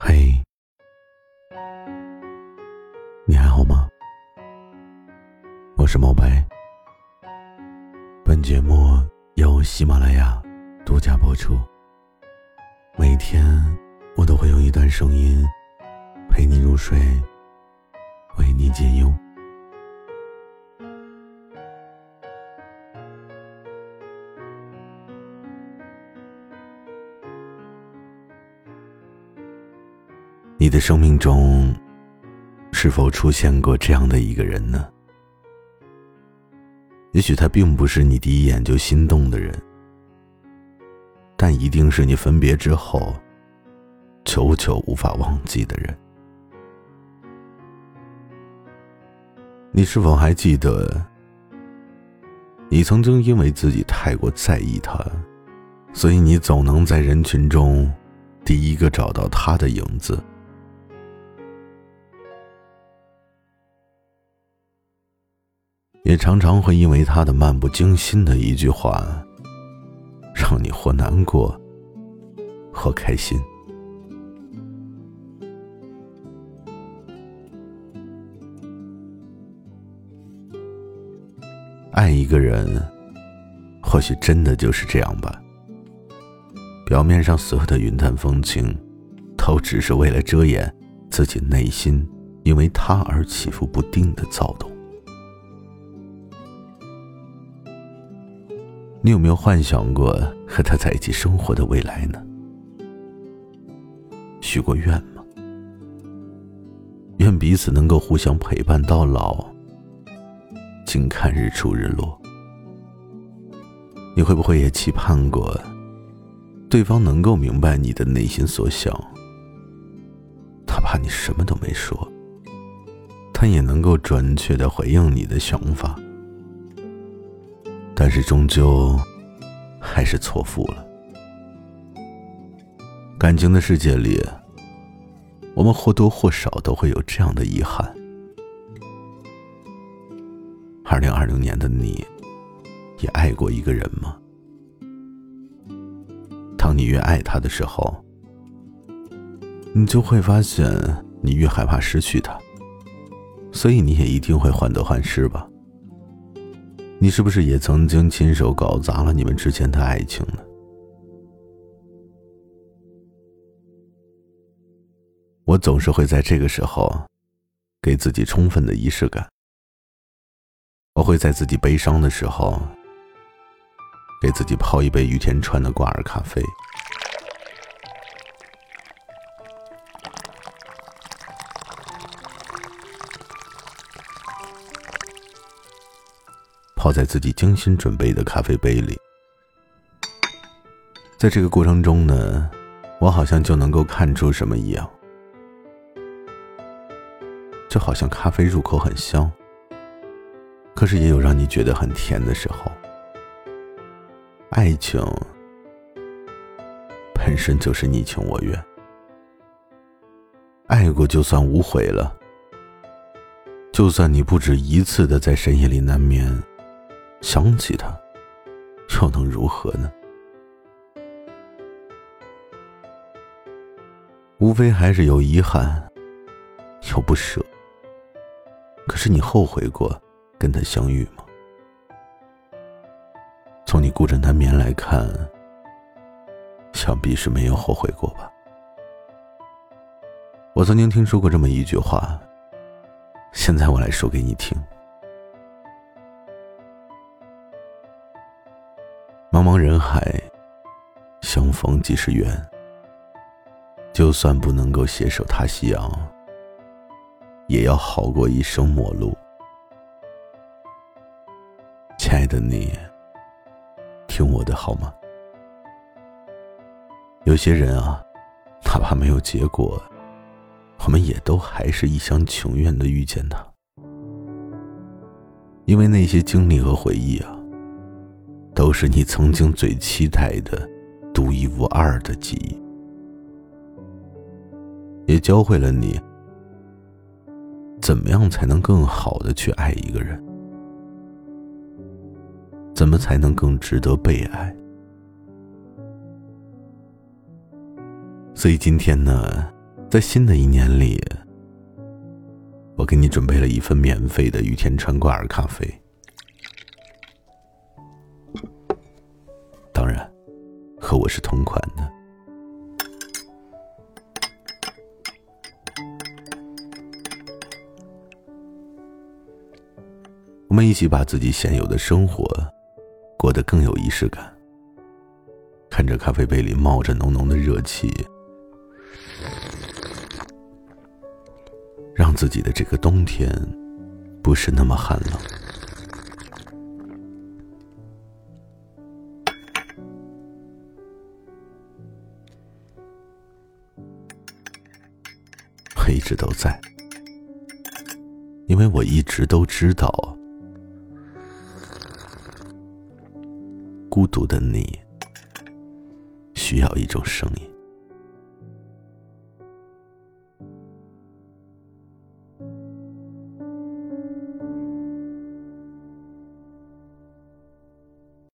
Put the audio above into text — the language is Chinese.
嘿，你还好吗？我是毛白。本节目由喜马拉雅独家播出。每天我都会用一段声音陪你入睡，为你解忧。你的生命中，是否出现过这样的一个人呢？也许他并不是你第一眼就心动的人，但一定是你分别之后，久久无法忘记的人。你是否还记得，你曾经因为自己太过在意他，所以你总能在人群中，第一个找到他的影子？也常常会因为他的漫不经心的一句话，让你或难过，或开心。爱一个人，或许真的就是这样吧。表面上所有的云淡风轻，都只是为了遮掩自己内心因为他而起伏不定的躁动。你有没有幻想过和他在一起生活的未来呢？许过愿吗？愿彼此能够互相陪伴到老，静看日出日落。你会不会也期盼过，对方能够明白你的内心所想？哪怕你什么都没说，他也能够准确的回应你的想法。但是终究还是错付了。感情的世界里，我们或多或少都会有这样的遗憾。二零二零年的你，也爱过一个人吗？当你越爱他的时候，你就会发现你越害怕失去他，所以你也一定会患得患失吧。你是不是也曾经亲手搞砸了你们之间的爱情呢？我总是会在这个时候，给自己充分的仪式感。我会在自己悲伤的时候，给自己泡一杯雨田川的挂耳咖啡。泡在自己精心准备的咖啡杯里，在这个过程中呢，我好像就能够看出什么一样，就好像咖啡入口很香，可是也有让你觉得很甜的时候。爱情本身就是你情我愿，爱过就算无悔了，就算你不止一次的在深夜里难眠。想起他，又能如何呢？无非还是有遗憾，有不舍。可是你后悔过跟他相遇吗？从你孤枕难眠来看，想必是没有后悔过吧。我曾经听说过这么一句话，现在我来说给你听。茫茫人海，相逢即是缘。就算不能够携手踏夕阳，也要好过一生陌路。亲爱的你，听我的好吗？有些人啊，哪怕没有结果，我们也都还是一厢情愿的遇见他，因为那些经历和回忆啊。都是你曾经最期待的、独一无二的记忆，也教会了你怎么样才能更好的去爱一个人，怎么才能更值得被爱。所以今天呢，在新的一年里，我给你准备了一份免费的雨天川挂耳咖啡。和我是同款的。我们一起把自己现有的生活过得更有仪式感。看着咖啡杯里冒着浓浓的热气。让自己的这个冬天不是那么寒冷。我一直都在，因为我一直都知道，孤独的你需要一种声音。